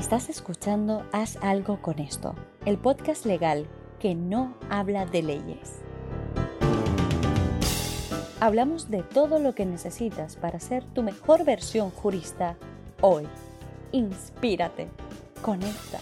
Estás escuchando Haz algo con esto, el podcast legal que no habla de leyes. Hablamos de todo lo que necesitas para ser tu mejor versión jurista hoy. Inspírate, conecta.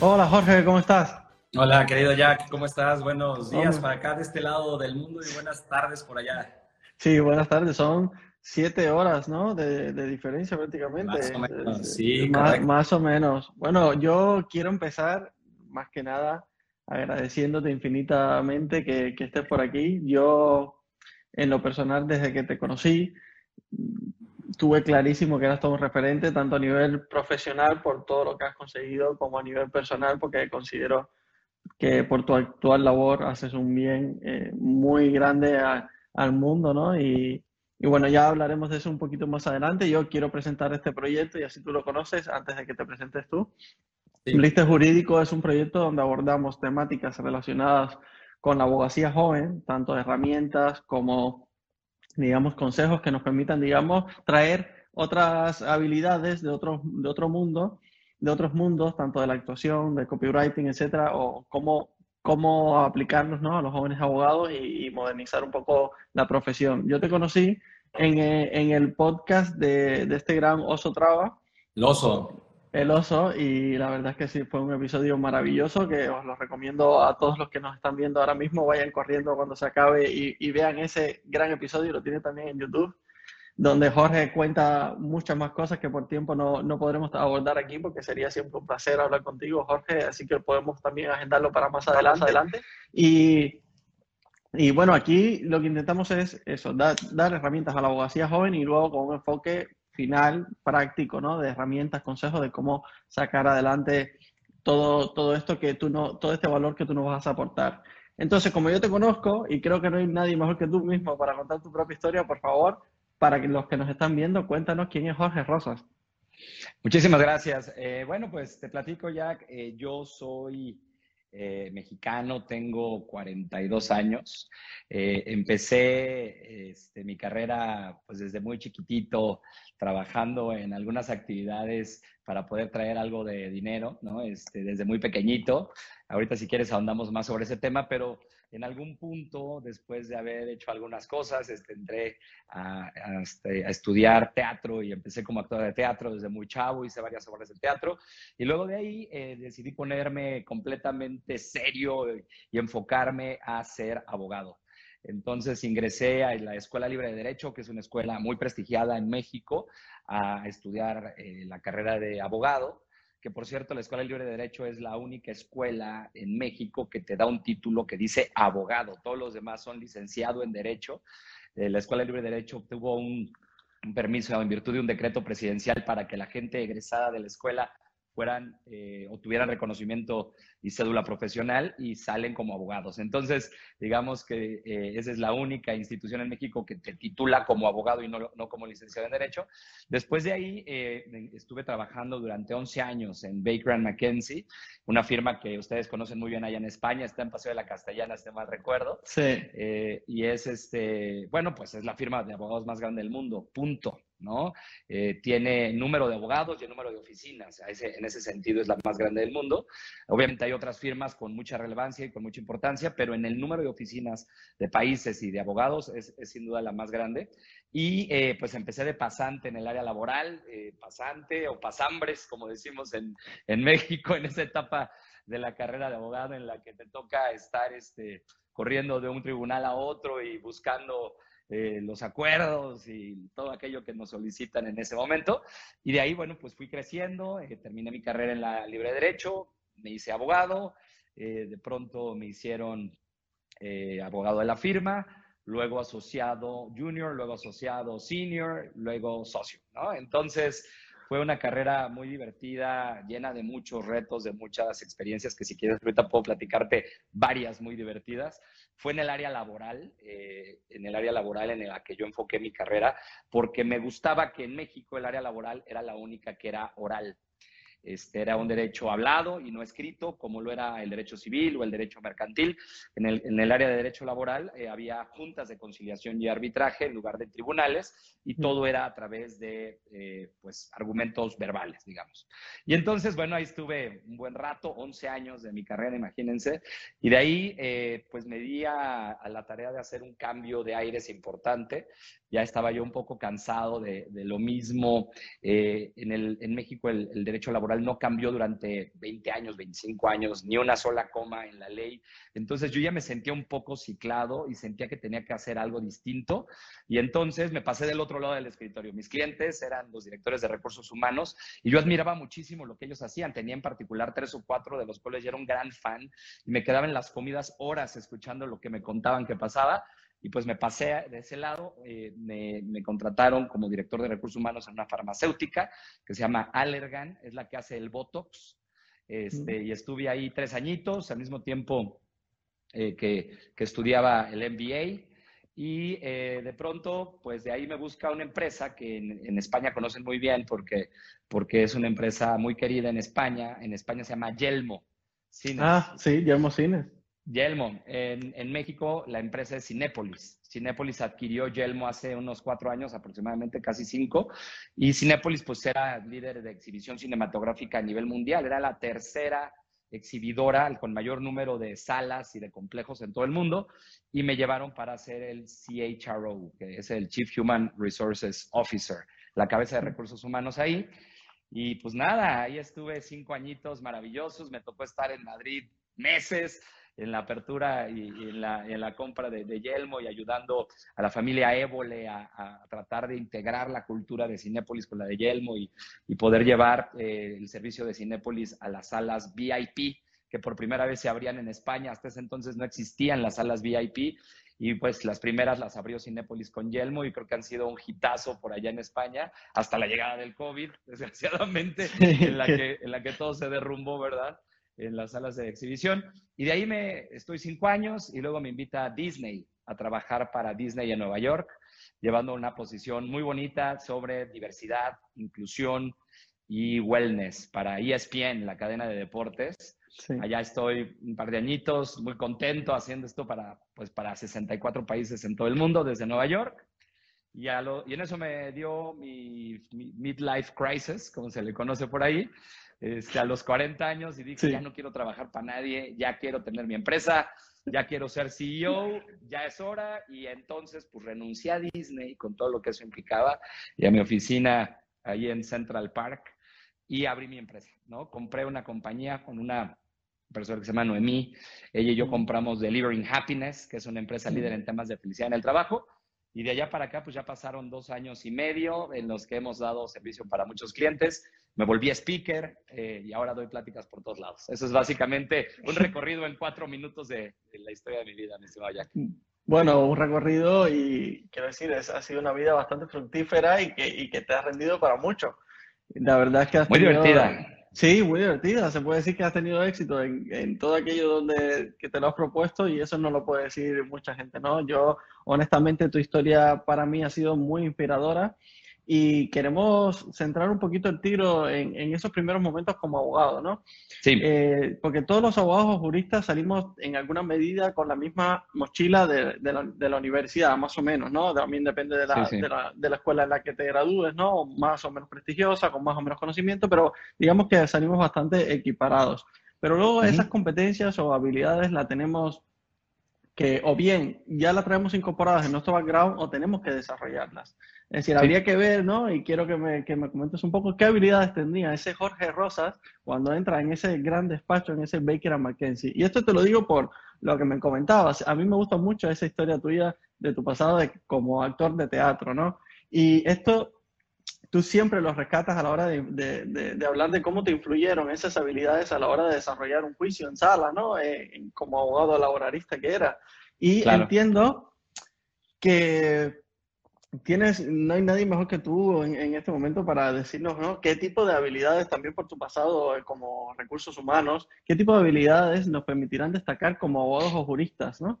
Hola Jorge, ¿cómo estás? Hola, querido Jack, ¿cómo estás? Buenos días para acá de este lado del mundo y buenas tardes por allá. Sí, buenas tardes. Son siete horas, ¿no? De, diferencia prácticamente. Más o menos, sí, más, más, o menos. Bueno, yo quiero empezar, más que nada, agradeciéndote infinitamente que, que estés por aquí. Yo, en lo personal, desde que te conocí, tuve clarísimo que eras todo un referente, tanto a nivel profesional por todo lo que has conseguido, como a nivel personal, porque considero que por tu actual labor haces un bien eh, muy grande al mundo, ¿no? Y, y, bueno, ya hablaremos de eso un poquito más adelante. Yo quiero presentar este proyecto y así tú lo conoces antes de que te presentes tú. Sí. Jurídico es un proyecto donde abordamos temáticas relacionadas con la abogacía joven, tanto herramientas como, digamos, consejos que nos permitan, digamos, traer otras habilidades de otro, de otro mundo de otros mundos, tanto de la actuación, de copywriting, etcétera, o cómo, cómo aplicarnos ¿no? a los jóvenes abogados y, modernizar un poco la profesión. Yo te conocí en, eh, en el podcast de, de, este gran Oso Traba. El Oso. El Oso, y la verdad es que sí, fue un episodio maravilloso que os lo recomiendo a todos los que nos están viendo ahora mismo. Vayan corriendo cuando se acabe y, y vean ese gran episodio, lo tiene también en YouTube donde Jorge cuenta muchas más cosas que por tiempo no, no, podremos abordar aquí, porque sería siempre un placer hablar contigo, Jorge, así que podemos también agendarlo para más adelante. adelante. Y, y, bueno, aquí lo que intentamos es eso, dar, dar, herramientas a la abogacía joven y luego con un enfoque final, práctico, ¿no? De herramientas, consejos de cómo sacar adelante todo, todo esto que tú no, todo este valor que tú nos vas a aportar. Entonces, como yo te conozco y creo que no hay nadie mejor que tú mismo para contar tu propia historia, por favor, para los que nos están viendo, cuéntanos quién es Jorge Rosas. Muchísimas gracias. Eh, bueno, pues te platico, Jack. Eh, yo soy eh, mexicano, tengo 42 años. Eh, empecé este, mi carrera pues desde muy chiquitito, trabajando en algunas actividades para poder traer algo de dinero, ¿no? Este, desde muy pequeñito. Ahorita si quieres ahondamos más sobre ese tema, pero en algún punto, después de haber hecho algunas cosas, este, entré a, este, estudiar teatro y empecé como actor de teatro desde muy chavo, hice varias obras de teatro y luego de ahí eh, decidí ponerme completamente serio y enfocarme a ser abogado. Entonces ingresé a la Escuela Libre de Derecho, que es una escuela muy prestigiada en México, a estudiar eh, la carrera de abogado que por cierto la Escuela Libre de Derecho es la única escuela en México que te da un título que dice abogado. Todos los demás son licenciado en Derecho. Eh, la Escuela Libre de Derecho obtuvo un, un, permiso en virtud de un decreto presidencial para que la gente egresada de la escuela fueran eh, o tuvieran reconocimiento y cédula profesional y salen como abogados. Entonces, digamos que eh, esa es la única institución en México que te titula como abogado y no, no como licenciado en Derecho. Después de ahí, eh, estuve trabajando durante 11 años en Baker McKenzie, una firma que ustedes conocen muy bien allá en España, está en Paseo de la Castellana, este mal recuerdo. Sí. Eh, y es, este, bueno, pues es la firma de abogados más grande del mundo, punto. ¿No? Eh, tiene número de abogados y el número de oficinas. Ese, en ese sentido es la más grande del mundo. Obviamente hay otras firmas con mucha relevancia y con mucha importancia, pero en el número de oficinas de países y de abogados es, es sin duda la más grande. Y eh, pues empecé de pasante en el área laboral, eh, pasante o pasambres, como decimos en, en México, en esa etapa de la carrera de abogado en la que te toca estar este, corriendo de un tribunal a otro y buscando eh, los acuerdos y todo aquello que nos solicitan en ese momento. Y de ahí, bueno, pues fui creciendo, eh, terminé mi carrera en la libre derecho, me hice abogado, eh, de pronto me hicieron eh, abogado de la firma, luego asociado junior, luego asociado senior, luego socio. Entonces, fue una carrera muy divertida, llena de muchos retos, de muchas experiencias que si quieres ahorita puedo platicarte varias muy divertidas. Fue en el área laboral, eh, en el área laboral en la que yo enfoqué mi carrera, porque me gustaba que en México el área laboral era la única que era oral. Este, era un derecho hablado y no escrito, como lo era el derecho civil o el derecho mercantil. En el, en el área de derecho laboral eh, había juntas de conciliación y arbitraje en lugar de tribunales y todo era a través de eh, pues, argumentos verbales, digamos. Y entonces, bueno, ahí estuve un buen rato, 11 años de mi carrera, imagínense, y de ahí eh, pues me di a, a, la tarea de hacer un cambio de aires importante. Ya estaba yo un poco cansado de, de lo mismo. en, el, en México el, el derecho laboral no cambió durante 20 años, 25 años, ni una sola coma en la ley. Entonces yo ya me sentía un poco ciclado y sentía que tenía que hacer algo distinto. Y entonces me pasé del otro lado del escritorio. Mis clientes eran los directores de recursos humanos y yo admiraba muchísimo lo que ellos hacían. Tenía en particular tres o cuatro de los cuales yo era un gran fan y me quedaba en las comidas horas escuchando lo que me contaban que pasaba y pues me pasé de ese lado, eh, me, me, contrataron como director de recursos humanos en una farmacéutica que se llama Allergan, es la que hace el Botox, este, y estuve ahí tres añitos, al mismo tiempo eh, que, que, estudiaba el MBA, y eh, de pronto, pues de ahí me busca una empresa que en, en, España conocen muy bien porque, porque es una empresa muy querida en España, en España se llama Yelmo. Cines. Ah, sí, Yelmo Cines. Yelmo. En, en, México la empresa es Cinépolis. Cinépolis adquirió Yelmo hace unos cuatro años, aproximadamente casi cinco, y Cinépolis pues era líder de exhibición cinematográfica a nivel mundial. Era la tercera exhibidora con mayor número de salas y de complejos en todo el mundo, y me llevaron para ser el CHRO, que es el Chief Human Resources Officer, la cabeza de recursos humanos ahí. Y pues nada, ahí estuve cinco añitos maravillosos, me tocó estar en Madrid meses, en la apertura y, y en, la, en, la, compra de, de, Yelmo y ayudando a la familia Évole a, a, tratar de integrar la cultura de Cinépolis con la de Yelmo y, y poder llevar eh, el servicio de Cinépolis a las salas VIP, que por primera vez se abrían en España. Hasta ese entonces no existían las salas VIP y pues las primeras las abrió Cinépolis con Yelmo y creo que han sido un hitazo por allá en España hasta la llegada del COVID, desgraciadamente, en la que, en la que todo se derrumbó, ¿verdad? En las salas de exhibición. Y de ahí me estoy cinco años y luego me invita a Disney a trabajar para Disney en Nueva York, llevando una posición muy bonita sobre diversidad, inclusión y wellness para ESPN, la cadena de deportes. Sí. Allá estoy un par de añitos, muy contento haciendo esto para, pues, para 64 países en todo el mundo, desde Nueva York. Y, lo, y en eso me dio mi, mi midlife crisis, como se le conoce por ahí, este, a los 40 años y dije, sí. ya no quiero trabajar para nadie, ya quiero tener mi empresa, ya quiero ser CEO, ya es hora. Y entonces, pues renuncié a Disney con todo lo que eso implicaba y a mi oficina ahí en Central Park y abrí mi empresa, ¿no? Compré una compañía con una persona que se llama Noemí. Ella y yo compramos Delivering Happiness, que es una empresa líder en temas de felicidad en el trabajo. Y de allá para acá, pues ya pasaron dos años y medio en los que hemos dado servicio para muchos clientes. Me volví speaker eh, y ahora doy pláticas por todos lados. Eso es básicamente un recorrido en cuatro minutos de, de la historia de mi vida, mi estimado Jack. Bueno, un recorrido y quiero decir, es, ha sido una vida bastante fructífera y que, y que te ha rendido para mucho. La verdad es que has Muy tenido, divertida. Sí, muy divertida. Se puede decir que has tenido éxito en, en, todo aquello donde que te lo has propuesto y eso no lo puede decir mucha gente, ¿no? Yo, honestamente, tu historia para mí ha sido muy inspiradora y queremos centrar un poquito el tiro en, en esos primeros momentos como abogado, ¿no? Sí. Eh, porque todos los abogados o juristas salimos en alguna medida con la misma mochila de, de, la, de la, universidad, más o menos, ¿no? También depende de la, sí, sí. de la, de la escuela en la que te gradúes, ¿no? Más o menos prestigiosa, con más o menos conocimiento, pero digamos que salimos bastante equiparados. Pero luego uh -huh. esas competencias o habilidades las tenemos que o bien ya las traemos incorporadas en nuestro background o tenemos que desarrollarlas. Es decir, sí. habría que ver, ¿no? Y quiero que me, que me comentes un poco qué habilidades tendría ese Jorge Rosas cuando entra en ese gran despacho, en ese Baker McKenzie. Y esto te lo digo por lo que me comentabas. A mí me gusta mucho esa historia tuya de tu pasado de, como actor de teatro, ¿no? Y esto tú siempre lo rescatas a la hora de, de, de, de, hablar de cómo te influyeron esas habilidades a la hora de desarrollar un juicio en sala, ¿no? Eh, como abogado laboralista que era. Y claro. entiendo que tienes, no hay nadie mejor que tú en, en, este momento para decirnos, ¿no? ¿Qué tipo de habilidades, también por tu pasado eh, como recursos humanos, qué tipo de habilidades nos permitirán destacar como abogados o juristas, ¿no?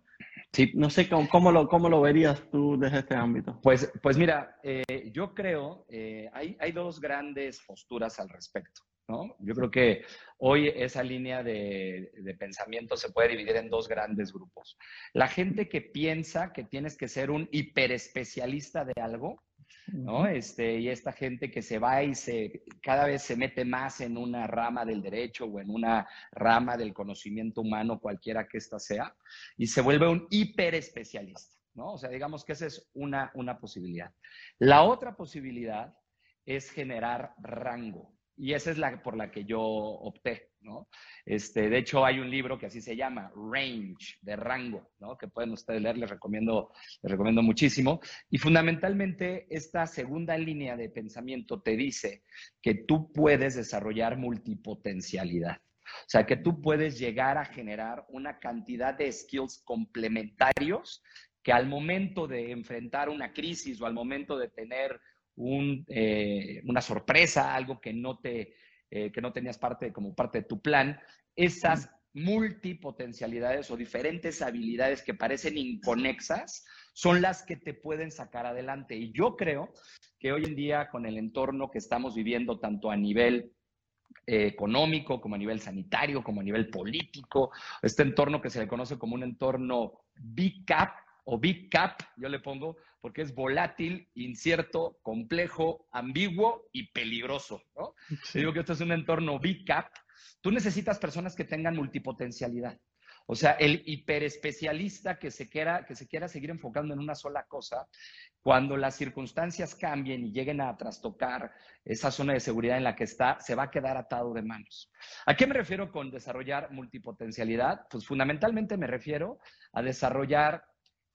Sí. No sé cómo, cómo, lo, cómo lo verías tú desde este ámbito. Pues, pues mira, eh, yo creo, eh, hay, hay dos grandes posturas al respecto. ¿No? Yo creo que hoy esa línea de, de, pensamiento se puede dividir en dos grandes grupos. La gente que piensa que tienes que ser un hiperespecialista de algo, ¿no? Este, y esta gente que se va y se, cada vez se mete más en una rama del derecho o en una rama del conocimiento humano, cualquiera que ésta sea, y se vuelve un hiperespecialista, ¿no? O sea, digamos que esa es una, una posibilidad. La otra posibilidad es generar rango. Y esa es la por la que yo opté, ¿no? Este, de hecho, hay un libro que así se llama, Range, de rango, ¿no? Que pueden ustedes leer, les recomiendo, les recomiendo muchísimo. Y fundamentalmente, esta segunda línea de pensamiento te dice que tú puedes desarrollar multipotencialidad. O sea, que tú puedes llegar a generar una cantidad de skills complementarios que al momento de enfrentar una crisis o al momento de tener eh, una sorpresa, algo que no, te, eh, que no tenías parte, como parte de tu plan, esas multipotencialidades o diferentes habilidades que parecen inconexas son las que te pueden sacar adelante. Y yo creo que hoy en día, con el entorno que estamos viviendo, tanto a nivel eh, económico, como a nivel sanitario, como a nivel político, este entorno que se le conoce como un entorno Big Cap o Big Cap, yo le pongo, porque es volátil, incierto, complejo, ambiguo y peligroso. ¿no? Digo que esto es un entorno big cap. Tú necesitas personas que tengan multipotencialidad. O sea, el hiperespecialista que se, quiera, que se quiera seguir enfocando en una sola cosa, cuando las circunstancias cambien y lleguen a trastocar esa zona de seguridad en la que está, se va a quedar atado de manos. ¿A qué me refiero con desarrollar multipotencialidad? Pues fundamentalmente me refiero a desarrollar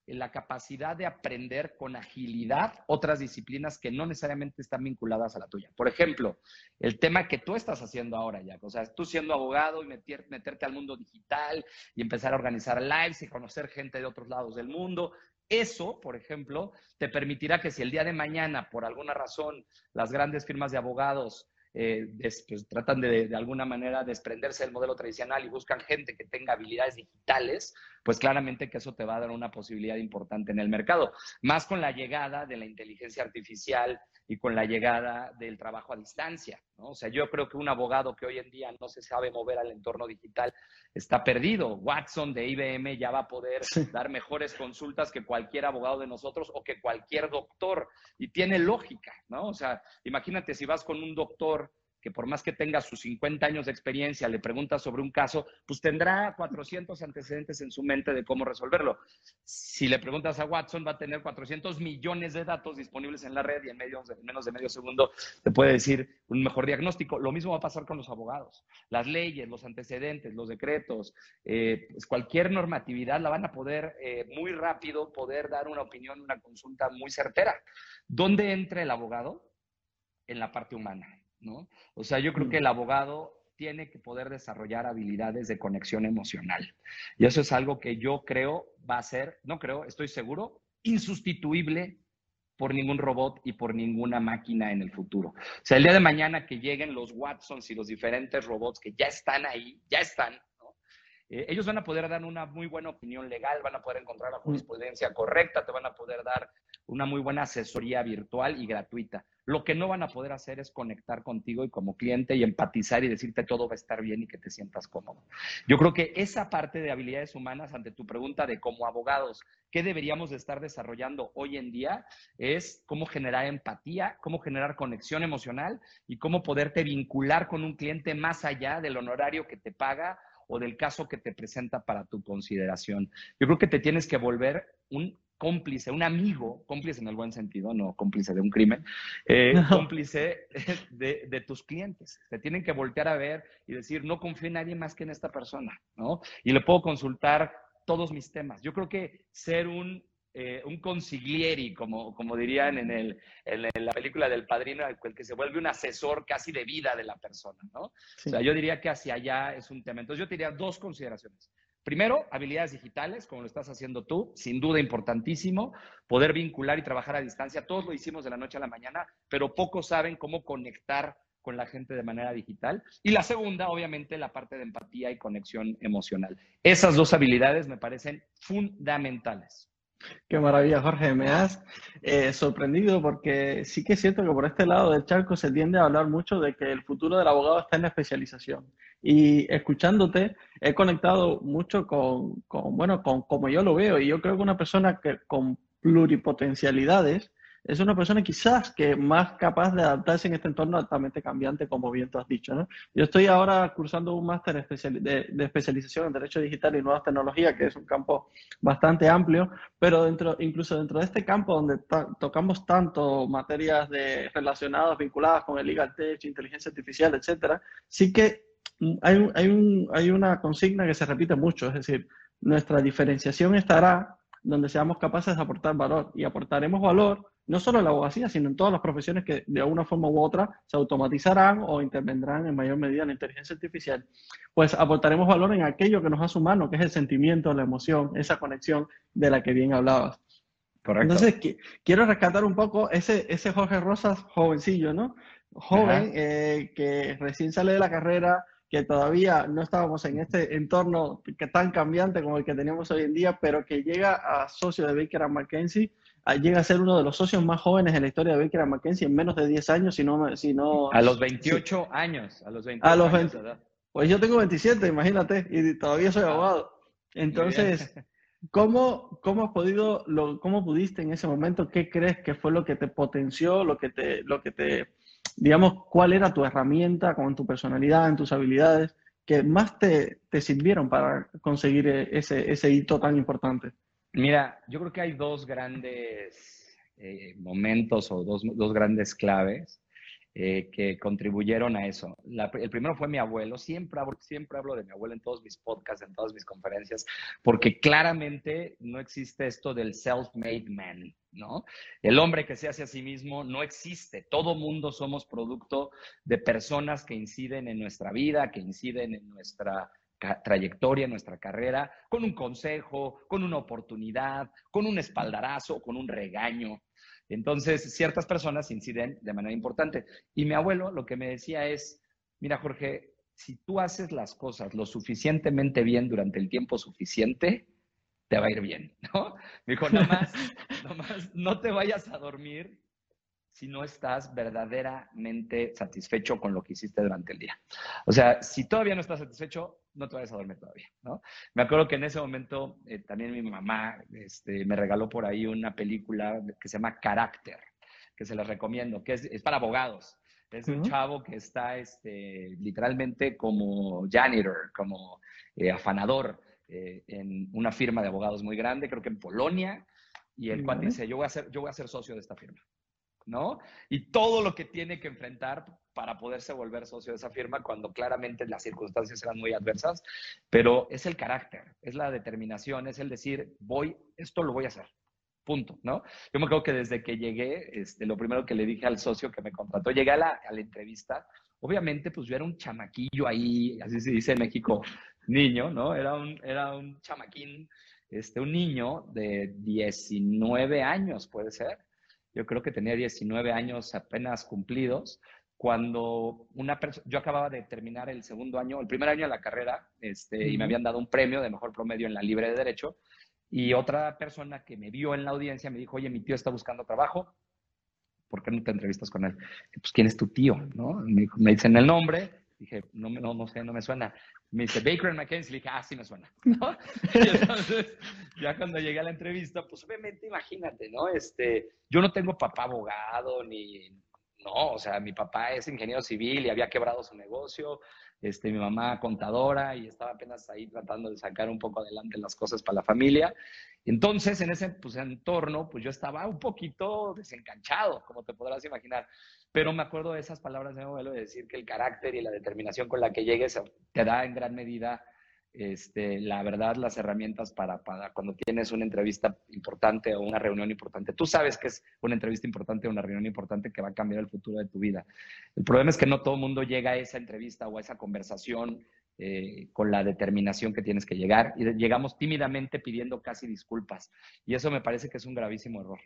la capacidad de aprender con agilidad otras disciplinas que no necesariamente están vinculadas a la tuya. Por ejemplo, el tema que tú estás haciendo ahora, ya, o sea, tú siendo abogado y meterte al mundo digital y empezar a organizar lives y conocer gente de otros lados del mundo. Eso, por ejemplo, te permitirá que si el día de mañana, por alguna razón, las grandes firmas de abogados eh, pues, tratan de, de alguna manera desprenderse del modelo tradicional y buscan gente que tenga habilidades digitales, pues claramente que eso te va a dar una posibilidad importante en el mercado. Más con la llegada de la inteligencia artificial y con la llegada del trabajo a distancia. ¿no? O sea, yo creo que un abogado que hoy en día no se sabe mover al entorno digital está perdido. Watson de IBM ya va a poder dar mejores consultas que cualquier abogado de nosotros o que cualquier doctor. Y tiene lógica, ¿no? O sea, imagínate si vas con un doctor que por más que tenga sus 50 años de experiencia, le preguntas sobre un caso, pues tendrá 400 antecedentes en su mente de cómo resolverlo. Si le preguntas a Watson, va a tener 400 millones de datos disponibles en la red y en, menos de medio segundo te puede decir un mejor diagnóstico. Lo mismo va a pasar con los abogados. Las leyes, los antecedentes, los decretos, eh, pues cualquier normatividad la van a poder eh, muy rápido poder dar una opinión, una consulta muy certera. ¿Dónde entra el abogado? En la parte humana ¿no? O sea, yo creo que el abogado tiene que poder desarrollar habilidades de conexión emocional. Y eso es algo que yo creo va a ser, no creo, estoy seguro, insustituible por ningún robot y por ninguna máquina en el futuro. O sea, el día de mañana que lleguen los Watsons y los diferentes robots que ya están ahí, ya están, eh, ellos van a poder dar una muy buena opinión legal, van a poder encontrar la jurisprudencia correcta, te van a poder dar una muy buena asesoría virtual y gratuita. Lo que no van a poder hacer es conectar contigo y como cliente y empatizar y decirte todo va a estar bien y que te sientas cómodo. Yo creo que esa parte de habilidades humanas, ante tu pregunta de como abogados, ¿qué deberíamos de estar desarrollando hoy en día? Es cómo generar empatía, cómo generar conexión emocional y cómo poderte vincular con un cliente más allá del honorario que te paga o del caso que te presenta para tu consideración. Yo creo que te tienes que volver un cómplice, un amigo, cómplice en el buen sentido, no cómplice de un crimen, eh, cómplice de, de, tus clientes. Te tienen que voltear a ver y decir, no confío en nadie más que en esta persona, ¿no? Y le puedo consultar todos mis temas. Yo creo que ser un, eh, un consiglieri, como, como dirían en, el, en, la película del padrino, el que se vuelve un asesor casi de vida de la persona, ¿no? O sea, yo diría que hacia allá es un tema. Entonces yo te diría dos consideraciones. Primero, habilidades digitales, como lo estás haciendo tú, sin duda importantísimo, poder vincular y trabajar a distancia. Todos lo hicimos de la noche a la mañana, pero pocos saben cómo conectar con la gente de manera digital. Y la segunda, obviamente, la parte de empatía y conexión emocional. Esas dos habilidades me parecen fundamentales. Qué maravilla, Jorge. Me has eh, sorprendido porque sí que es cierto que por este lado del charco se tiende a hablar mucho de que el futuro del abogado está en la especialización. Y escuchándote, he conectado mucho con, con bueno, con como yo lo veo. Y yo creo que una persona que con pluripotencialidades es una persona quizás que más capaz de adaptarse en este entorno altamente cambiante, como bien tú has dicho. ¿no? Yo estoy ahora cursando un máster de, especialización en Derecho Digital y Nuevas Tecnologías, que es un campo bastante amplio, pero dentro, incluso dentro de este campo donde tocamos tanto materias de, relacionadas, vinculadas con el legal tech, inteligencia artificial, etcétera, sí que hay, hay, un, hay una consigna que se repite mucho, es decir, nuestra diferenciación estará donde seamos capaces de aportar valor y aportaremos valor no solo en la abogacía, sino en todas las profesiones que de alguna forma u otra se automatizarán o intervendrán en mayor medida en la inteligencia artificial, pues aportaremos valor en aquello que nos hace humanos, que es el sentimiento, la emoción, esa conexión de la que bien hablabas. Correcto. Entonces, quiero rescatar un poco ese, ese Jorge Rosas jovencillo, ¿no? Joven, eh, que recién sale de la carrera, que todavía no estábamos en este entorno que tan cambiante como el que tenemos hoy en día, pero que llega a socio de Baker McKenzie llega a ser uno de los socios más jóvenes en la historia de Baker McKenzie en menos de 10 años, si no... Si no a los 28 años, a los 28 a los 20, Pues yo tengo 27, imagínate, y todavía soy abogado. Entonces, ¿cómo, cómo has podido, lo, cómo pudiste en ese momento, qué crees que fue lo que te potenció, lo que te, lo que te, digamos, cuál era tu herramienta con tu personalidad, en tus habilidades, que más te, te sirvieron para conseguir ese, ese hito tan importante? Mira, yo creo que hay dos grandes eh, momentos o dos, dos grandes claves eh, que contribuyeron a eso. el primero fue mi abuelo. Siempre hablo, siempre hablo de mi abuelo en todos mis podcasts, en todas mis conferencias, porque claramente no existe esto del self-made man, ¿no? El hombre que se hace a sí mismo no existe. Todo mundo somos producto de personas que inciden en nuestra vida, que inciden en nuestra trayectoria, nuestra carrera, con un consejo, con una oportunidad, con un espaldarazo, con un regaño. Entonces, ciertas personas inciden de manera importante. Y mi abuelo lo que me decía es, mira Jorge, si tú haces las cosas lo suficientemente bien durante el tiempo suficiente, te va a ir bien, ¿no? Me dijo, nomás, nomás no te vayas a dormir si no estás verdaderamente satisfecho con lo que hiciste durante el día. O sea, si todavía no estás satisfecho, no te vayas a dormir todavía, ¿no? Me acuerdo que en ese momento eh, también mi mamá este, me regaló por ahí una película que se llama Carácter, que se les recomiendo, que es, para abogados. Es un chavo que está este, literalmente como janitor, como eh, afanador eh, en una firma de abogados muy grande, creo que en Polonia, y el cual dice, yo voy, a ser, yo voy a ser socio de esta firma. ¿no? Y todo lo que tiene que enfrentar para poderse volver socio de esa firma cuando claramente las circunstancias eran muy adversas, pero es el carácter, es la determinación, es el decir, voy, esto lo voy a hacer. Punto, ¿no? Yo me acuerdo que desde que llegué, este, lo primero que le dije al socio que me contrató, llegué a la, a la entrevista, obviamente, pues yo era un chamaquillo ahí, así se dice en México, niño, ¿no? Era un, era un chamaquín, este, un niño de 19 años, puede ser, yo creo que tenía 19 años apenas cumplidos, cuando una persona, yo acababa de terminar el segundo año, el primer año de la carrera, este, y me habían dado un premio de mejor promedio en la libre de derecho, y otra persona que me vio en la audiencia me dijo, oye, mi tío está buscando trabajo, ¿por qué no te entrevistas con él? Pues, ¿quién es tu tío? ¿No? Me, me dicen el nombre, dije, no, no, no sé, no me suena. Me dice, Baker and McKenzie, le dije, ah, sí me suena, ¿no? Y entonces, ya cuando llegué a la entrevista, pues obviamente imagínate, ¿no? Este, yo no tengo papá abogado, ni, no, o sea, mi papá es ingeniero civil y había quebrado su negocio, este, mi mamá contadora y estaba apenas ahí tratando de sacar un poco adelante las cosas para la familia. Entonces, en ese pues, entorno, pues yo estaba un poquito desencanchado, como te podrás imaginar. Pero me acuerdo de esas palabras de mi abuelo de decir que el carácter y la determinación con la que llegues te da en gran medida este, la verdad, las herramientas para, cuando tienes una entrevista importante o una reunión importante. Tú sabes que es una entrevista importante o una reunión importante que va a cambiar el futuro de tu vida. El problema es que no todo el mundo llega a esa entrevista o a esa conversación eh, con la determinación que tienes que llegar y llegamos tímidamente pidiendo casi disculpas. Y eso me parece que es un gravísimo error.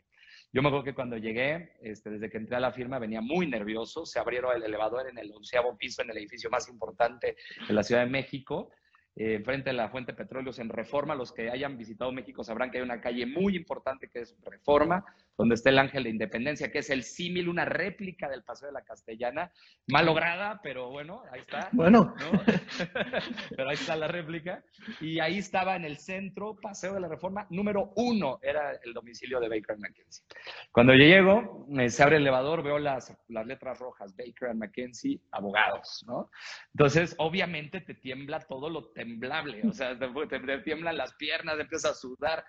Yo me acuerdo que cuando llegué, este, desde que entré a la firma, venía muy nervioso. Se abrieron el elevador en el onceavo piso, en el edificio más importante de la Ciudad de México eh, frente a la Fuente Petróleos en Reforma. Los que hayan visitado México sabrán que hay una calle muy importante que es Reforma, donde está el Ángel de Independencia, que es el símil, una réplica del Paseo de la Castellana, mal lograda, pero bueno, ahí está. Bueno. pero ahí está la réplica. Y ahí estaba en el centro, Paseo de la Reforma, número uno, era el domicilio de Baker McKenzie. Cuando yo llego, eh, se abre el elevador, veo las, las letras rojas, Baker McKenzie, abogados, ¿no? Entonces, obviamente te tiembla todo lo temblable, o sea, te, tiemblan las piernas, empiezas a sudar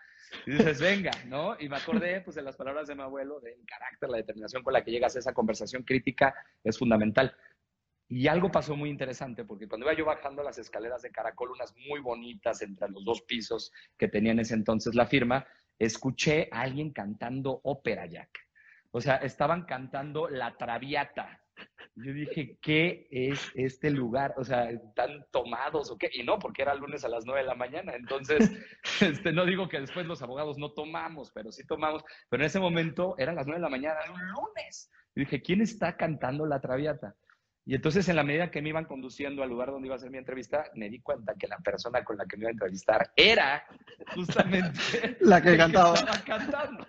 y dices, venga, ¿no? Y me acordé, pues, de las palabras de mi abuelo, del carácter, la determinación con la que llegas a esa conversación crítica es fundamental. Y algo pasó muy interesante, porque cuando iba yo bajando las escaleras de Caracol, unas muy bonitas entre los dos pisos que tenía en ese entonces la firma, escuché a alguien cantando ópera, Jack. O sea, estaban cantando La Traviata. Yo dije, ¿qué es este lugar? O sea, ¿están tomados o qué? Y no, porque era lunes a las nueve de la mañana. Entonces, este, no digo que después los abogados no tomamos, pero sí tomamos. Pero en ese momento eran las nueve de la mañana, era un lunes. Y dije, ¿quién está cantando La Traviata? Y entonces, en la medida que me iban conduciendo al lugar donde iba a hacer mi entrevista, me di cuenta que la persona con la que me iba a entrevistar era justamente la que cantaba. estaba cantando.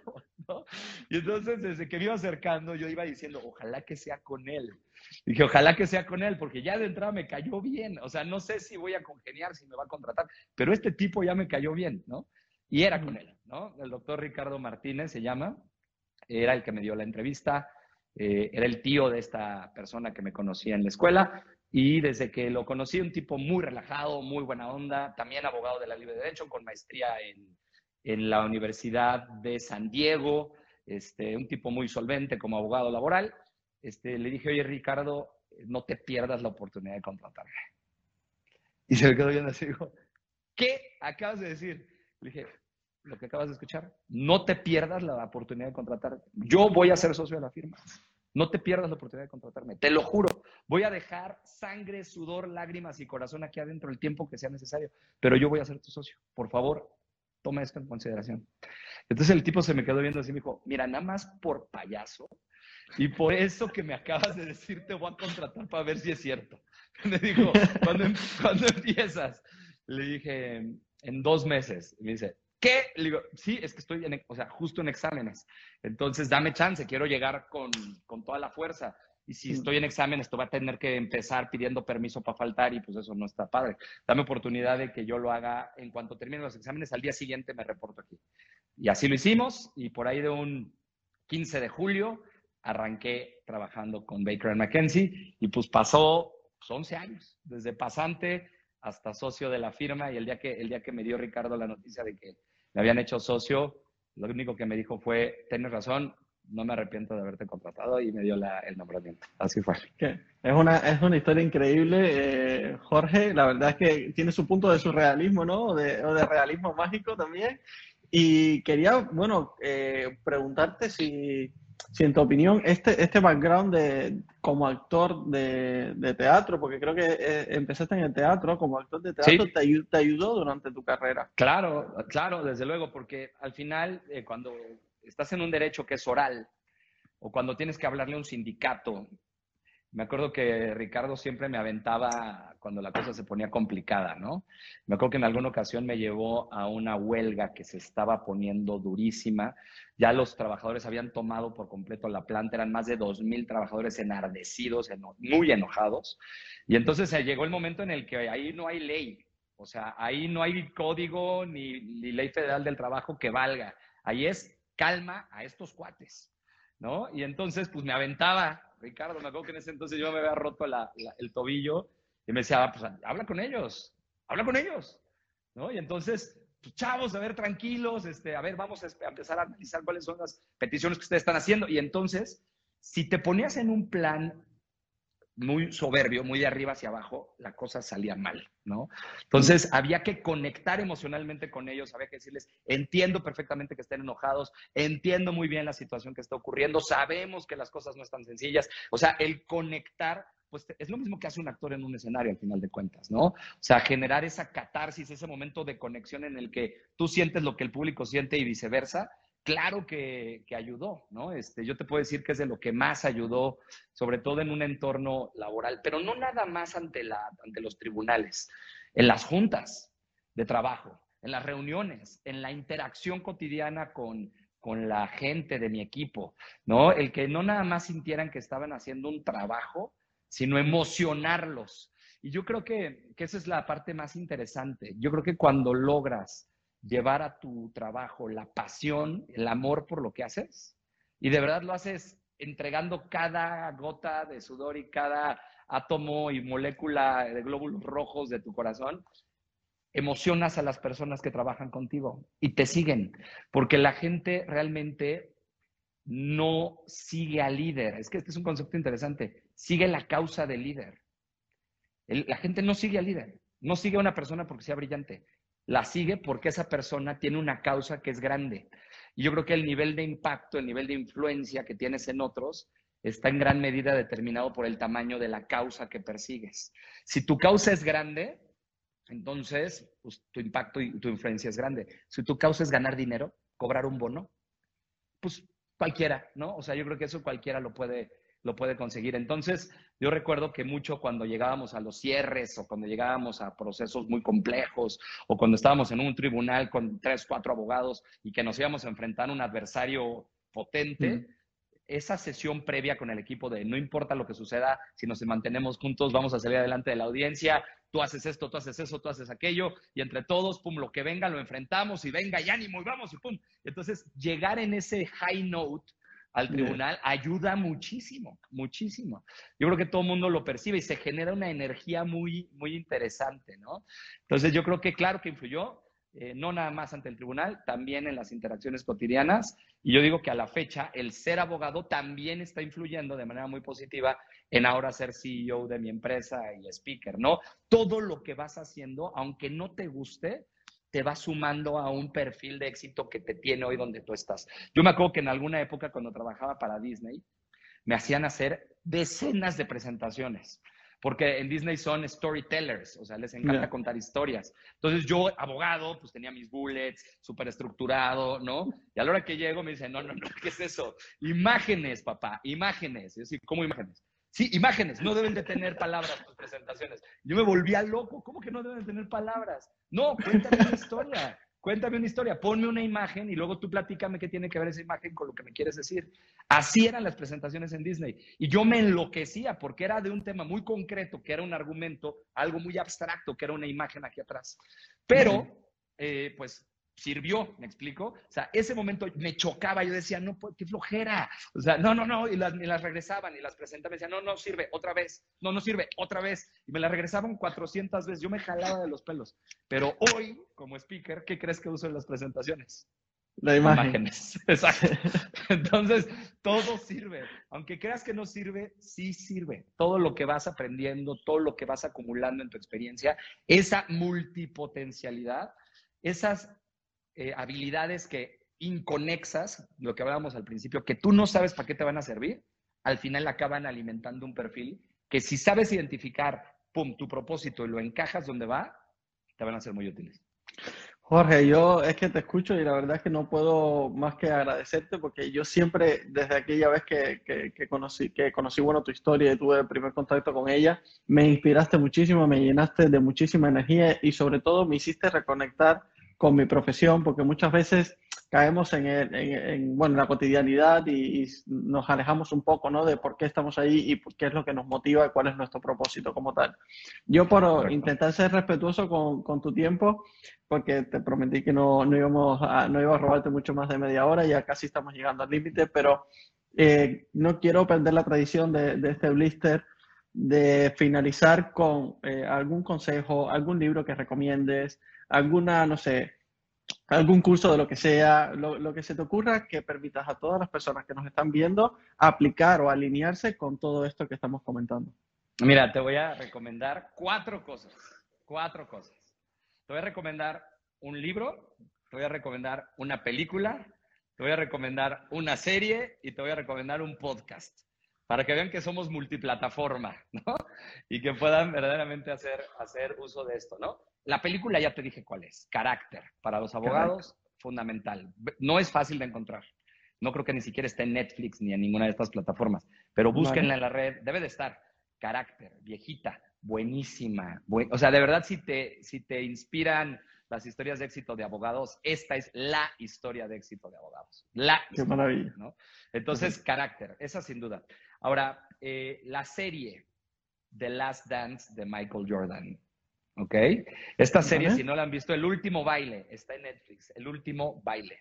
Y entonces, desde que me iba acercando, yo iba diciendo, ojalá que sea con él. Dije, ojalá que sea con él, porque ya de entrada me cayó bien. O sea, no sé si voy a congeniar, si me va a contratar, pero este tipo ya me cayó bien, ¿no? Y era con él, ¿no? El doctor Ricardo Martínez se llama, era el que me dio la entrevista, eh, era el tío de esta persona que me conocía en la escuela. Y desde que lo conocí, un tipo muy relajado, muy buena onda, también abogado de la Libre Derecho, con maestría en, en la Universidad de San Diego, este, un tipo muy solvente como abogado laboral. Este, le dije, oye Ricardo, no te pierdas la oportunidad de contratarme. Y se me quedó viendo así, dijo, ¿qué acabas de decir? Le dije, lo que acabas de escuchar, no te pierdas la oportunidad de contratarme. Yo voy a ser socio de la firma. No te pierdas la oportunidad de contratarme. Te lo juro. Voy a dejar sangre, sudor, lágrimas y corazón aquí adentro el tiempo que sea necesario. Pero yo voy a ser tu socio. Por favor, toma esto en consideración. Entonces el tipo se me quedó viendo así y me dijo, mira, nada más por payaso y por eso que me acabas de decir te voy a contratar para ver si es cierto. Me dijo, ¿cuándo, em-, empiezas? Le dije, en dos meses. Me dice, ¿qué? Le digo, sí, es que estoy, en, o sea, justo en exámenes. Entonces, dame chance, quiero llegar con, con toda la fuerza. Y si estoy en examen, esto va a tener que empezar pidiendo permiso para faltar y pues eso no está padre. Dame oportunidad de que yo lo haga en cuanto termine los exámenes, al día siguiente me reporto aquí. Y así lo hicimos y por ahí de un 15 de julio arranqué trabajando con Baker McKenzie y pues pasó 11 pues, años, desde pasante hasta socio de la firma y el día que, el día que me dio Ricardo la noticia de que me habían hecho socio, lo único que me dijo fue, tienes razón, no me arrepiento de haberte contratado y me dio el nombramiento. Así fue. Es una, es una historia increíble, eh, Jorge. La verdad es que tiene su punto de surrealismo, ¿no? O de, de realismo mágico también. Y quería, bueno, eh, preguntarte si, si, en tu opinión, este, este background de, como actor de, de teatro, porque creo que eh, empezaste en el teatro, como actor de teatro, te, te, ayudó durante tu carrera. Claro, claro, desde luego, porque al final, cuando estás en un derecho que es oral, o cuando tienes que hablarle a un sindicato. Me acuerdo que Ricardo siempre me aventaba cuando la cosa se ponía complicada, ¿no? Me acuerdo que en alguna ocasión me llevó a una huelga que se estaba poniendo durísima. Ya los trabajadores habían tomado por completo la planta, eran más de 2.000 trabajadores enardecidos, muy enojados. Y entonces llegó el momento en el que ahí no hay ley, o sea, ahí no hay código ni ley federal del trabajo que valga. Ahí es calma a estos cuates, ¿no? Y entonces, pues me aventaba, Ricardo, me acuerdo que en ese entonces yo me había roto el tobillo y me decía, ah, pues habla con ellos, habla con ellos, ¿no? Y entonces, pues, chavos, a ver, tranquilos, este, a ver, vamos a empezar a analizar cuáles son las peticiones que ustedes están haciendo. Y entonces, si te ponías en un plan muy soberbio, muy de arriba hacia abajo, la cosa salía mal, ¿no? Entonces había que conectar emocionalmente con ellos, había que decirles, entiendo perfectamente que estén enojados, entiendo muy bien la situación que está ocurriendo, sabemos que las cosas no están sencillas, o sea, el conectar, pues es lo mismo que hace un actor en un escenario al final de cuentas, ¿no? O sea, generar esa catarsis, ese momento de conexión en el que tú sientes lo que el público siente y viceversa, claro que, ayudó, ¿no? Este, yo te puedo decir que es de lo que más ayudó, sobre todo en un entorno laboral, pero no nada más ante, la, ante los tribunales. en las juntas de trabajo, en las reuniones, en la interacción cotidiana con, con la gente de mi equipo, ¿no? El que no nada más sintieran que estaban haciendo un trabajo, sino emocionarlos. Y yo creo que, que esa es la parte más interesante. Yo creo que cuando logras llevar a tu trabajo la pasión, el amor por lo que haces, y de verdad lo haces entregando cada gota de sudor y cada átomo y molécula de glóbulos rojos de tu corazón, emocionas a las personas que trabajan contigo y te siguen, porque la gente realmente no sigue al líder. Es que este es un concepto interesante. Sigue la causa del líder. la gente no sigue al líder, no sigue a una persona porque sea brillante, la sigue porque esa persona tiene una causa que es grande. Y yo creo que el nivel de impacto, el nivel de influencia que tienes en otros está en gran medida determinado por el tamaño de la causa que persigues. Si tu causa es grande, entonces pues, tu impacto y tu influencia es grande. Si tu causa es ganar dinero, cobrar un bono, pues cualquiera, ¿no? O sea, yo creo que eso cualquiera lo puede, lo puede conseguir. Entonces, yo recuerdo que mucho cuando llegábamos a los cierres o cuando llegábamos a procesos muy complejos o cuando estábamos en un tribunal con tres, cuatro abogados y que nos íbamos a enfrentar a un adversario potente, esa sesión previa con el equipo de no importa lo que suceda, si nos mantenemos juntos, vamos a salir adelante de la audiencia, tú haces esto, tú haces eso, tú haces aquello, y entre todos, pum, lo que venga, lo enfrentamos y venga y ánimo y vamos y pum. Entonces, llegar en ese high note al tribunal ayuda muchísimo, muchísimo. Yo creo que todo el mundo lo percibe y se genera una energía muy, muy interesante, ¿no? Entonces yo creo que claro que influyó, eh, no nada más ante el tribunal, también en las interacciones cotidianas. Y yo digo que a la fecha el ser abogado también está influyendo de manera muy positiva en ahora ser CEO de mi empresa y speaker, ¿no? Todo lo que vas haciendo, aunque no te guste, te va sumando a un perfil de éxito que te tiene hoy donde tú estás. Yo me acuerdo que en alguna época cuando trabajaba para Disney, me hacían hacer decenas de presentaciones porque en Disney son storytellers, o sea, les encanta contar historias. Entonces yo, abogado, pues tenía mis bullets, súper estructurado, ¿no? Y a la hora que llego me dicen, no, no, no, ¿qué es eso? Imágenes, papá, imágenes. Y yo, sí, ¿cómo imágenes? Sí, imágenes, no deben de tener palabras tus presentaciones. Yo me volvía loco, ¿cómo que no deben de tener palabras? No, cuéntame una historia. Cuéntame una historia, ponme una imagen y luego tú platícame qué tiene que ver esa imagen con lo que me quieres decir. Así eran las presentaciones en Disney. Y yo me enloquecía porque era de un tema muy concreto, que era un argumento, algo muy abstracto, que era una imagen aquí atrás. Pero, eh, pues sirvió, ¿me explico? O sea, ese momento me chocaba, yo decía, no, qué flojera. O sea, no, no, no, y las, me las regresaban y las presentaban, me decían, no, no sirve, otra vez, no, no sirve, otra vez. Y me las regresaban 400 veces, yo me jalaba de los pelos. Pero hoy, como speaker, ¿qué crees que uso en las presentaciones? La imagen. Imágenes, exacto. Entonces, todo sirve. Aunque creas que no sirve, sí sirve. Todo lo que vas aprendiendo, todo lo que vas acumulando en tu experiencia, esa multipotencialidad, esas eh, habilidades que inconexas, lo que hablábamos al principio, que tú no sabes para qué te van a servir, al final acaban alimentando un perfil que si sabes identificar, pum, tu propósito y lo encajas donde va, te van a ser muy útiles. Jorge, yo es que te escucho y la verdad es que no puedo más que agradecerte porque yo siempre, desde aquella vez que, que, conocí, que conocí bueno, tu historia y tuve el primer contacto con ella, me inspiraste muchísimo, me llenaste de muchísima energía y sobre todo me hiciste reconectar con mi profesión, porque muchas veces caemos en, en, bueno, la cotidianidad y, nos alejamos un poco ¿no? de por qué estamos ahí y qué es lo que nos motiva y cuál es nuestro propósito como tal. Yo por intentar ser respetuoso con, con, tu tiempo, porque te prometí que no, no, íbamos a, no iba a robarte mucho más de media hora, ya casi estamos llegando al límite, pero eh, no quiero perder la tradición de, de este blister de finalizar con eh, algún consejo, algún libro que recomiendes, alguna, no sé, algún curso de lo que sea, lo, que se te ocurra que permitas a todas las personas que nos están viendo aplicar o alinearse con todo esto que estamos comentando. Mira, te voy a recomendar cuatro cosas, cuatro cosas. Te voy a recomendar un libro, te voy a recomendar una película, te voy a recomendar una serie y te voy a recomendar un podcast para que vean que somos multiplataforma, ¿no? Y que puedan verdaderamente hacer, hacer uso de esto, ¿no? La película ya te dije cuál es. Carácter. Para los abogados, fundamental. No es fácil de encontrar. No creo que ni siquiera esté en Netflix ni en ninguna de estas plataformas, pero búsquenla en la red. Debe de estar. Carácter, viejita. buenísima. o sea, de verdad, si te, si te inspiran las historias de éxito de abogados, esta es la historia de éxito de abogados. La Qué maravilla. Entonces, carácter, esa sin duda. Ahora, eh, la serie The Last Dance de Michael Jordan. ¿Ok? Esta serie, si no la han visto, El último baile, está en Netflix, El último baile,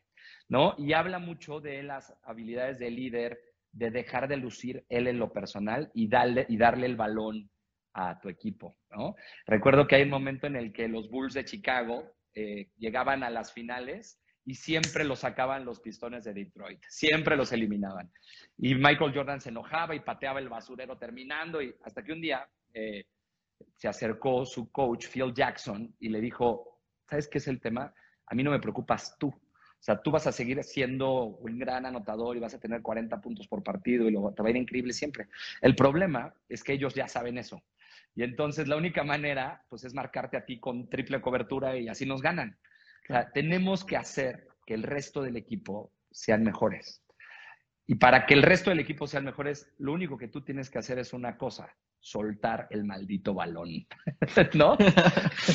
¿no? Y habla mucho de las habilidades del líder, de dejar de lucir él en lo personal y darle, y darle el balón a tu equipo, ¿no? Recuerdo que hay un momento en el que los Bulls de Chicago eh, llegaban a las finales y siempre los sacaban los pistones de Detroit, siempre los eliminaban. Y Michael Jordan se enojaba y pateaba el basurero terminando y hasta que un día eh, se acercó su coach Phil Jackson y le dijo, ¿sabes qué es el tema? A mí no me preocupas tú. O sea, tú vas a seguir siendo un gran anotador y vas a tener 40 puntos por partido y luego te va a ir increíble siempre. El problema es que ellos ya saben eso. Y entonces la única manera, pues, es marcarte a ti con triple cobertura y así nos ganan. O sea, tenemos que hacer que el resto del equipo sean mejores. Y para que el resto del equipo sean mejores, lo único que tú tienes que hacer es una cosa, soltar el maldito balón. ¿No?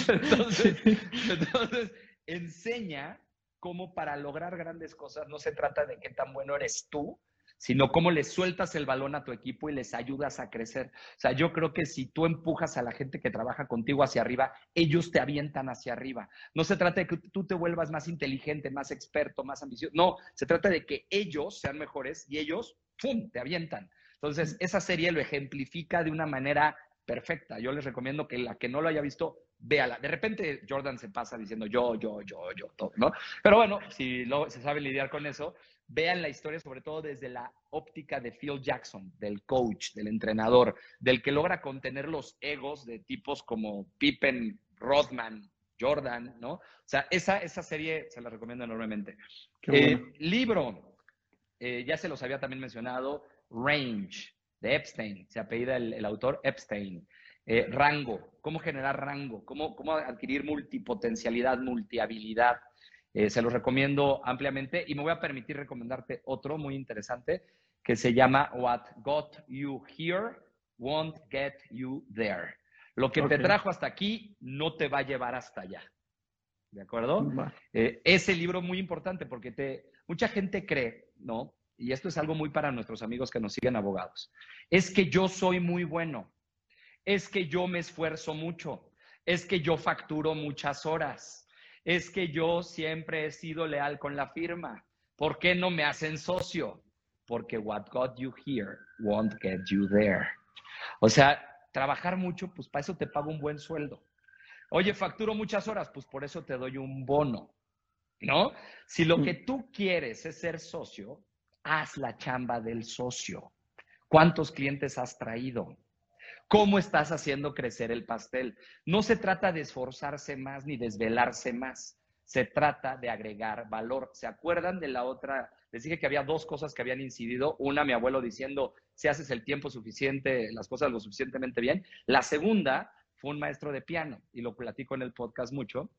entonces, entonces, enseña cómo para lograr grandes cosas no se trata de qué tan bueno eres tú, sino cómo le sueltas el balón a tu equipo y les ayudas a crecer. O sea, yo creo que si tú empujas a la gente que trabaja contigo hacia arriba, ellos te avientan hacia arriba. No se trata de que tú te vuelvas más inteligente, más experto, más ambicioso. No, se trata de que ellos sean mejores y ellos, ¡pum!, te avientan. Entonces, esa serie lo ejemplifica de una manera perfecta. Yo les recomiendo que la que no lo haya visto, véala. De repente Jordan se pasa diciendo yo, yo, yo, yo, todo, ¿no? Pero bueno, si lo, se sabe lidiar con eso, vean la historia sobre todo desde la óptica de Phil Jackson, del coach, del entrenador, del que logra contener los egos de tipos como Pippen, Rodman, Jordan, ¿no? O sea, esa, esa serie se la recomiendo enormemente. Eh, libro, eh, ya se los había también mencionado, Range, de Epstein, se apellida el, el autor Epstein. Eh, rango, cómo generar rango, cómo, cómo adquirir multipotencialidad, multihabilidad. Eh, se los recomiendo ampliamente y me voy a permitir recomendarte otro muy interesante que se llama What Got You Here Won't Get You There. Lo que te trajo hasta aquí no te va a llevar hasta allá. ¿De acuerdo? Eh, ese libro muy importante porque te, mucha gente cree, ¿no? Y esto es algo muy para nuestros amigos que nos siguen abogados. Es que yo soy muy bueno. Es que yo me esfuerzo mucho. Es que yo facturo muchas horas es que yo siempre he sido leal con la firma. ¿Por qué no me hacen socio? Porque what got you here won't get you there. O sea, trabajar mucho, pues para eso te pago un buen sueldo. Oye, facturo muchas horas, pues por eso te doy un bono. ¿No? Si lo que tú quieres es ser socio, haz la chamba del socio. ¿Cuántos clientes has traído? Cómo estás haciendo crecer el pastel. No se trata de esforzarse más ni desvelarse más, se trata de agregar valor. ¿Se acuerdan de la otra? Les dije que había dos cosas que habían incidido. Una, mi abuelo diciendo, si haces el tiempo suficiente, las cosas lo suficientemente bien. La segunda fue un maestro de piano, y lo platico en el podcast mucho,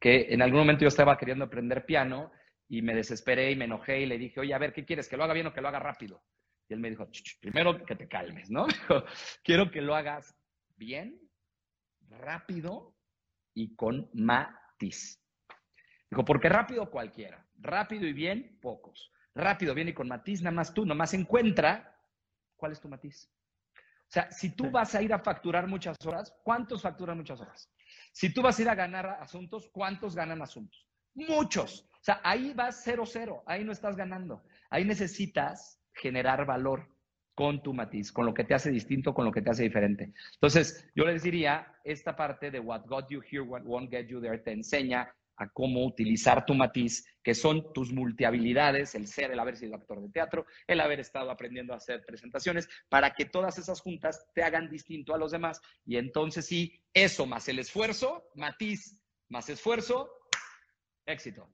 que en algún momento yo estaba queriendo aprender piano y me desesperé y me enojé y le dije, oye, a ver, ¿qué quieres? ¿Que lo haga bien o que lo haga rápido? Y él me dijo, primero que te calmes, ¿no? Quiero que lo hagas bien, rápido y con matiz. Dijo, porque rápido cualquiera, rápido y bien, pocos. Rápido, bien y con matiz, nada más tú, nada más encuentra cuál es tu matiz. O sea, si tú vas a ir a facturar muchas horas, ¿cuántos facturan muchas horas? Si tú vas a ir a ganar asuntos, ¿cuántos ganan asuntos? Muchos. O sea, ahí vas cero, cero, ahí no estás ganando. Ahí necesitas generar valor con tu matiz, con lo que te hace distinto, con lo que te hace diferente. Entonces, yo les diría, esta parte de what got you here, what won't get you there, te enseña a cómo utilizar tu matiz, que son tus multihabilidades, el ser, el haber sido actor de teatro, el haber estado aprendiendo a hacer presentaciones, para que todas esas juntas te hagan distinto a los demás. Y entonces sí, eso más el esfuerzo, matiz más esfuerzo, éxito.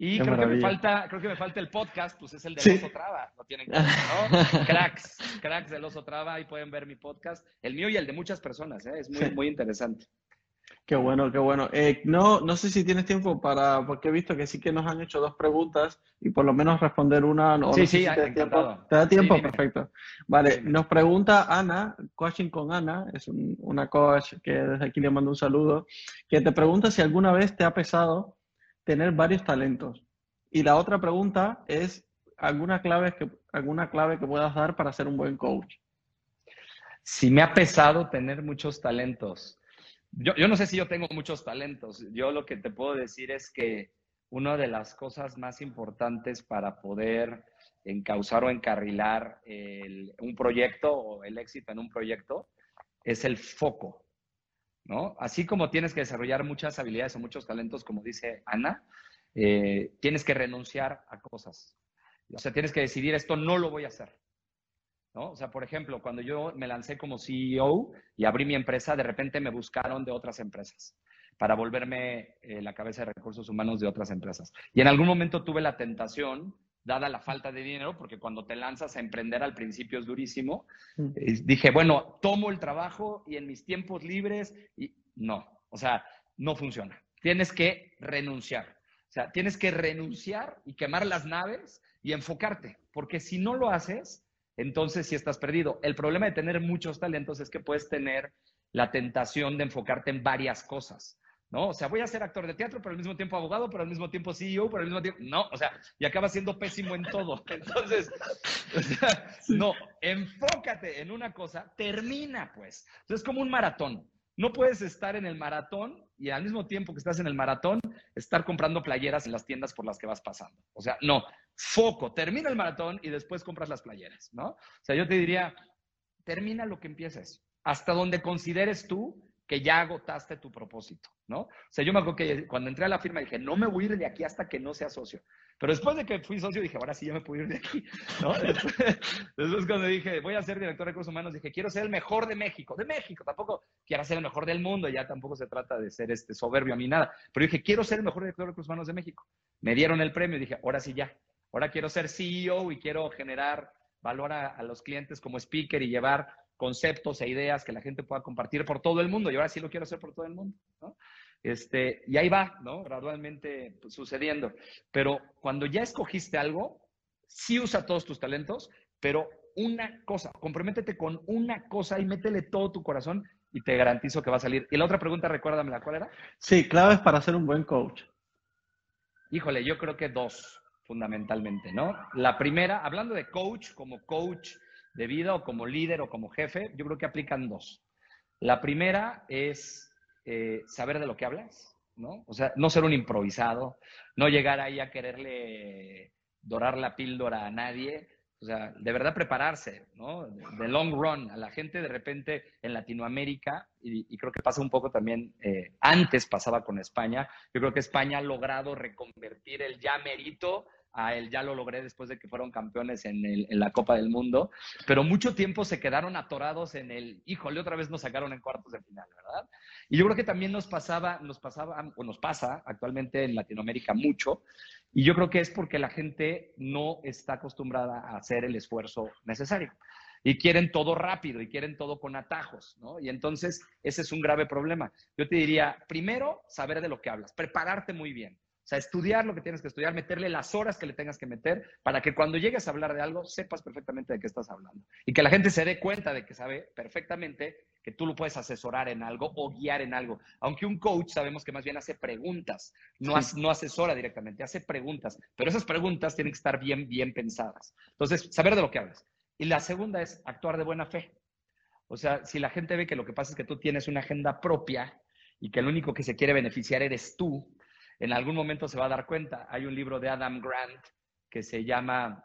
Y creo que, me falta, creo que me falta el podcast, pues es el de Oso Traba, lo tienen claro, ¿no? cracks, cracks del Oso Traba, ahí pueden ver mi podcast, el mío y el de muchas personas, ¿eh? es muy, muy interesante. Qué bueno, qué bueno. Eh, no, no sé si tienes tiempo para, porque he visto que sí que nos han hecho dos preguntas y por lo menos responder una. No, sí, no sí, si te, da tiempo. ¿Te da tiempo? Sí. Perfecto. Vale, Dime. nos pregunta Ana, coaching con Ana, es un- una coach que desde aquí le mando un saludo, que te pregunta si alguna vez te ha pesado tener varios talentos. Y la otra pregunta es, ¿alguna clave que, alguna clave que puedas dar para ser un buen coach? Si me ha pesado tener muchos talentos. Yo, yo no sé si yo tengo muchos talentos. Yo lo que te puedo decir es que una de las cosas más importantes para poder encauzar o encarrilar un proyecto o el éxito en un proyecto es el foco, ¿no? Así como tienes que desarrollar muchas habilidades o muchos talentos, como dice Ana, eh, tienes que renunciar a cosas. O sea, tienes que decidir esto no lo voy a hacer. ¿no? O sea, por ejemplo, cuando yo me lancé como CEO y abrí mi empresa, de repente me buscaron de otras empresas para volverme eh, la cabeza de recursos humanos de otras empresas. Y en algún momento tuve la tentación, dada la falta de dinero, porque cuando te lanzas a emprender al principio es durísimo, eh, dije, bueno, tomo el trabajo y en mis tiempos libres, y no, o sea, no funciona. Tienes que renunciar. O sea, tienes que renunciar y quemar las naves y enfocarte, porque si no lo haces, entonces sí estás perdido. El problema de tener muchos talentos es que puedes tener la tentación de enfocarte en varias cosas, ¿no? O sea, voy a ser actor de teatro, pero al mismo tiempo abogado, pero al mismo tiempo CEO, pero al mismo tiempo... No, o sea, y acabas siendo pésimo en todo. Entonces, o sea, no, enfócate en una cosa, termina pues. Entonces, es como un maratón. No puedes estar en el maratón y al mismo tiempo que estás en el maratón, estar comprando playeras en las tiendas por las que vas pasando. O sea, no, foco, termina el maratón y después compras las playeras, ¿no? O sea, yo te diría, termina lo que empieces, hasta donde consideres tú que ya agotaste tu propósito, ¿no? O sea, yo me acuerdo que cuando entré a la firma dije, no me voy a ir de aquí hasta que no sea socio. Pero después de que fui socio dije, ahora sí ya me puedo ir de aquí, ¿no? Después, después cuando dije, voy a ser director de recursos humanos, dije, quiero ser el mejor de México, de México, tampoco quiero ser el mejor del mundo, ya tampoco se trata de ser este soberbio mí nada, pero dije, quiero ser el mejor director de recursos humanos de México. Me dieron el premio y dije, ahora sí ya, ahora quiero ser CEO y quiero generar valor a, a los clientes como speaker y llevar conceptos e ideas que la gente pueda compartir por todo el mundo. Y ahora sí lo quiero hacer por todo el mundo, ¿no? Este, y ahí va, ¿no? Gradualmente pues, sucediendo. Pero cuando ya escogiste algo, sí usa todos tus talentos, pero una cosa, comprométete con una cosa y métele todo tu corazón y te garantizo que va a salir. Y la otra pregunta, recuérdame la cuál era. Sí, claves para ser un buen coach. Híjole, yo creo que dos, fundamentalmente, ¿no? La primera, hablando de coach, como coach de vida o como líder o como jefe, yo creo que aplican dos. La primera es eh, saber de lo que hablas, ¿no? O sea, no ser un improvisado, no llegar ahí a quererle dorar la píldora a nadie, o sea, de verdad prepararse, ¿no? De long run. A la gente de repente en Latinoamérica, y, y creo que pasa un poco también, eh, antes pasaba con España, yo creo que España ha logrado reconvertir el ya merito a el ya lo logré después de que fueron campeones en, la Copa del Mundo, pero mucho tiempo se quedaron atorados en el, híjole, otra vez nos sacaron en cuartos de final, ¿verdad? Y yo creo que también nos pasaba, nos pasaba, o nos pasa actualmente en Latinoamérica mucho, y yo creo que es porque la gente no está acostumbrada a hacer el esfuerzo necesario. Y quieren todo rápido y quieren todo con atajos, ¿no? Y entonces ese es un grave problema. Yo te diría, primero, saber de lo que hablas, prepararte muy bien. O sea, estudiar lo que tienes que estudiar, meterle las horas que le tengas que meter para que cuando llegues a hablar de algo sepas perfectamente de qué estás hablando. Y que la gente se dé cuenta de que sabe perfectamente que tú lo puedes asesorar en algo o guiar en algo. Aunque un coach sabemos que más bien hace preguntas, no, no asesora directamente, hace preguntas. Pero esas preguntas tienen que estar bien, bien pensadas. Entonces, saber de lo que hablas. Y la segunda es actuar de buena fe. O sea, si la gente ve que lo que pasa es que tú tienes una agenda propia y que el único que se quiere beneficiar eres tú, en algún momento se va a dar cuenta. Hay un libro de Adam Grant que se llama,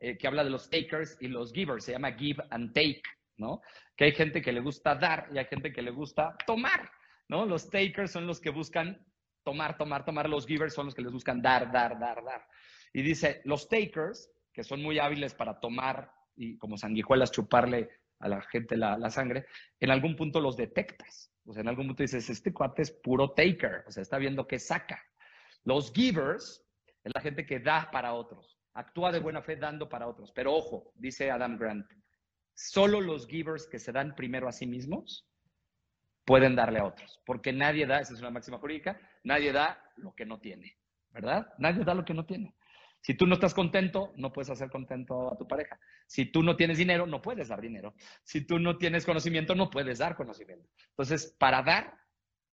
eh, que habla de los takers y los givers, se llama Give and Take, ¿no? Que hay gente que le gusta dar y hay gente que le gusta tomar, ¿no? Los takers son los que buscan tomar, tomar, tomar, los givers son los que les buscan dar, dar, dar, dar. Y dice, los takers, que son muy hábiles para tomar y como sanguijuelas chuparle a la gente la, la sangre, en algún punto los detectas. O sea, en algún punto dices, este cuate es puro taker, o sea, está viendo qué saca. Los givers es la gente que da para otros, actúa de buena fe dando para otros. Pero ojo, dice Adam Grant, solo los givers que se dan primero a sí mismos pueden darle a otros, porque nadie da, esa es una máxima jurídica, nadie da lo que no tiene, ¿verdad? Nadie da lo que no tiene. Si tú no estás contento, no puedes hacer contento a tu pareja. Si tú no tienes dinero, no puedes dar dinero. Si tú no tienes conocimiento, no puedes dar conocimiento. Entonces, para dar,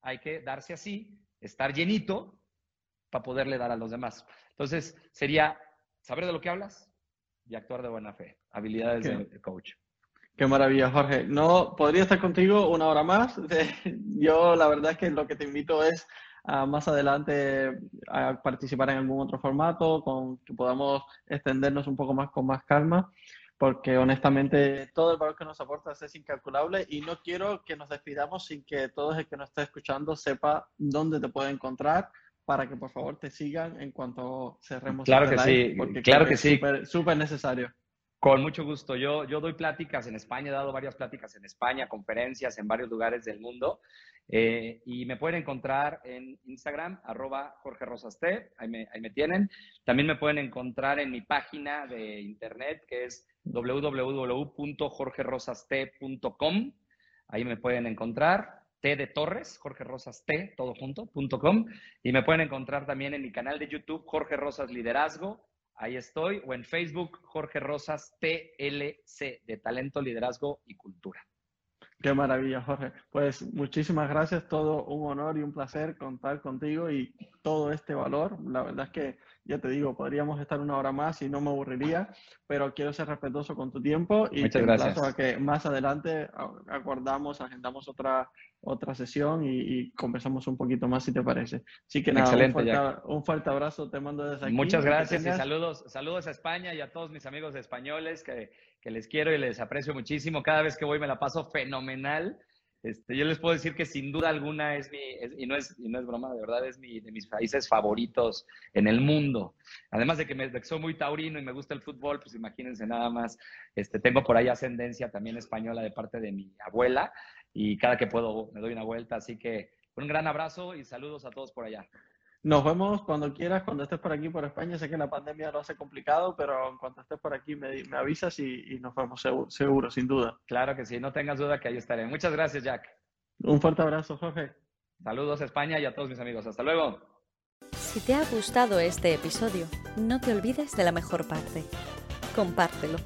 hay que darse así, estar llenito para poderle dar a los demás. Entonces, sería saber de lo que hablas y actuar de buena fe. Habilidades de coach. Qué maravilla, Jorge. No podría estar contigo una hora más. Yo la verdad es que lo que te invito es a más adelante a participar en algún otro formato, con que podamos extendernos un poco más con más calma, porque honestamente todo el valor que nos aportas es incalculable y no quiero que nos despidamos sin que todo el que nos está escuchando sepa dónde te puede encontrar para que por favor te sigan en cuanto cerremos. Claro este que sí, porque claro que, sí. Súper necesario. Con mucho gusto. Yo, yo doy pláticas en España, he dado varias pláticas en España, conferencias en varios lugares del mundo. Eh, y me pueden encontrar en Instagram, arroba Jorge Rosaste, ahí me, ahí me tienen. También me pueden encontrar en mi página de internet, que es www.jorgerosaste.com. Ahí me pueden encontrar. T de Torres, Jorge Rosas T, todo junto, punto com. Y me pueden encontrar también en mi canal de YouTube, Jorge Rosas Liderazgo Ahí estoy. O en Facebook, Jorge Rosas TLC, de Talento, Liderazgo y Cultura. Qué maravilla, Jorge. Pues muchísimas gracias, todo un honor y un placer contar contigo y todo este valor. La verdad es que, ya te digo, podríamos estar una hora más y no me aburriría, pero quiero ser respetuoso con tu tiempo y Muchas gracias. a que más adelante acordamos, agendamos otra, otra sesión y, conversamos un poquito más, si te parece. Así que nada, un, fuerte, abrazo, te mando desde aquí. Muchas gracias y saludos, saludos a España y a todos mis amigos españoles que que les quiero y les aprecio muchísimo. Cada vez que voy me la paso fenomenal. Este, yo les puedo decir que sin duda alguna es mi, y, no es, y no es broma, de verdad es mi, de mis países favoritos en el mundo. Además de que, me, soy muy taurino y me gusta el fútbol, pues imagínense nada más. Este, tengo por ahí ascendencia también española de parte de mi abuela y cada que puedo me doy una vuelta. Así que un gran abrazo y saludos a todos por allá. Nos vemos cuando quieras, cuando estés por aquí, por España. Sé que la pandemia lo hace complicado, pero en cuanto estés por aquí me, avisas y, nos vemos seguro, sin duda. Claro que sí, no tengas duda que ahí estaré. Muchas gracias, Jack. Un fuerte abrazo, Jorge. Saludos a España y a todos mis amigos. Hasta luego. Si te ha gustado este episodio, no te olvides de la mejor parte. Compártelo.